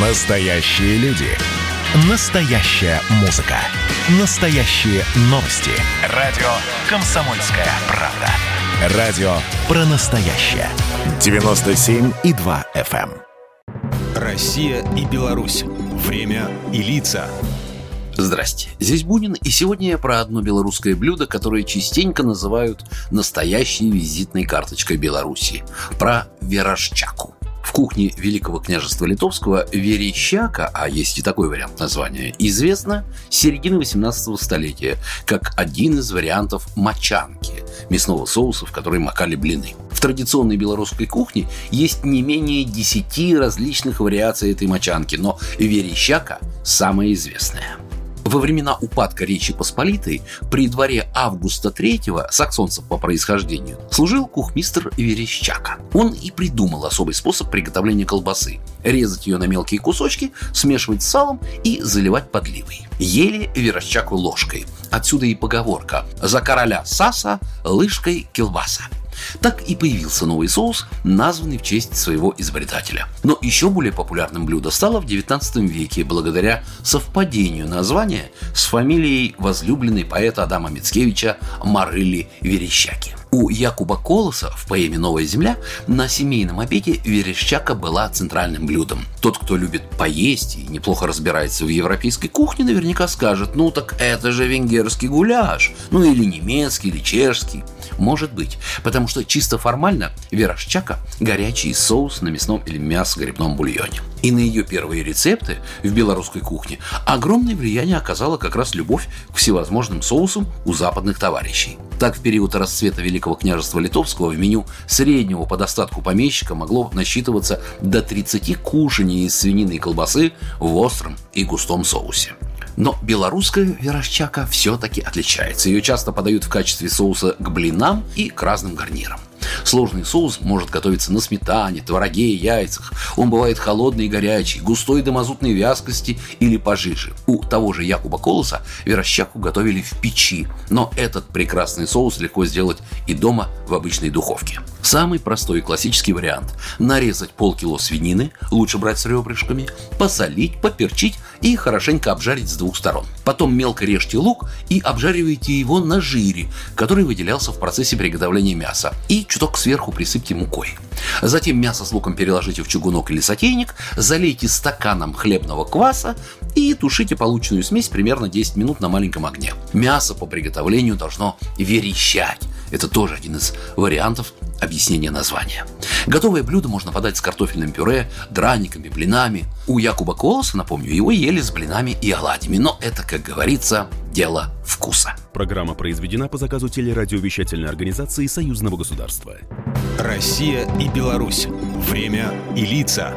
Настоящие люди. Настоящая музыка. Настоящие новости. Радио «Комсомольская правда». Радио про настоящее. 97,2 FM. эм. Россия и Беларусь. Время и лица. Здрасте, здесь Бунин, и сегодня я про одно белорусское блюдо, которое частенько называют настоящей визитной карточкой Беларуси. Про верошчаку. В кухне Великого княжества Литовского верещака, а есть и такой вариант названия, известно с середины 18 столетия как один из вариантов мочанки – мясного соуса, в который макали блины. В традиционной белорусской кухне есть не менее 10 различных вариаций этой мочанки, но верещака – самая известная. Во времена упадка Речи Посполитой при дворе Августа III, саксонцев по происхождению, служил кухмистр Верещака. Он и придумал особый способ приготовления колбасы. Резать ее на мелкие кусочки, смешивать с салом и заливать подливой. Ели Верещаку ложкой. Отсюда и поговорка «За короля Саса, лыжкой килбаса». Так и появился новый соус, названный в честь своего изобретателя. Но еще более популярным блюдо стало в 19 веке благодаря совпадению названия с фамилией возлюбленной поэта Адама Мицкевича Марыли Верещаки. У Якуба Колоса в поэме «Новая земля» на семейном обеде верещака была центральным блюдом. Тот, кто любит поесть и неплохо разбирается в европейской кухне, наверняка скажет, ну так это же венгерский гуляш, ну или немецкий, или чешский. Может быть, потому что чисто формально верошчака – горячий соус на мясном или мясо-грибном бульоне. И на ее первые рецепты в белорусской кухне огромное влияние оказала как раз любовь к всевозможным соусам у западных товарищей. Так, в период расцвета Великого княжества Литовского в меню среднего по достатку помещика могло насчитываться до 30 кушаний из свинины и колбасы в остром и густом соусе. Но белорусская верошчака все-таки отличается. Ее часто подают в качестве соуса к блинам и к разным гарнирам. Сложный соус может готовиться на сметане, твороге, яйцах. Он бывает холодный и горячий, густой до мазутной вязкости или пожиже. У того же Якуба Колоса верощаку готовили в печи, но этот прекрасный соус легко сделать и дома в обычной духовке. Самый простой и классический вариант – нарезать полкило свинины, лучше брать с ребрышками, посолить, поперчить и хорошенько обжарить с двух сторон. Потом мелко режьте лук и обжаривайте его на жире, который выделялся в процессе приготовления мяса, и чуток сверху присыпьте мукой. Затем мясо с луком переложите в чугунок или сотейник, залейте стаканом хлебного кваса и тушите полученную смесь примерно 10 минут на маленьком огне. Мясо по приготовлению должно верещать. Это тоже один из вариантов объяснения названия. Готовое блюдо можно подать с картофельным пюре, драниками, блинами. У Якуба Колоса, напомню, его ели с блинами и оладьями, но это, как говорится, дело вкуса. Программа произведена по заказу телерадиовещательной организации Союзного государства. Россия и Беларусь. Время и лица.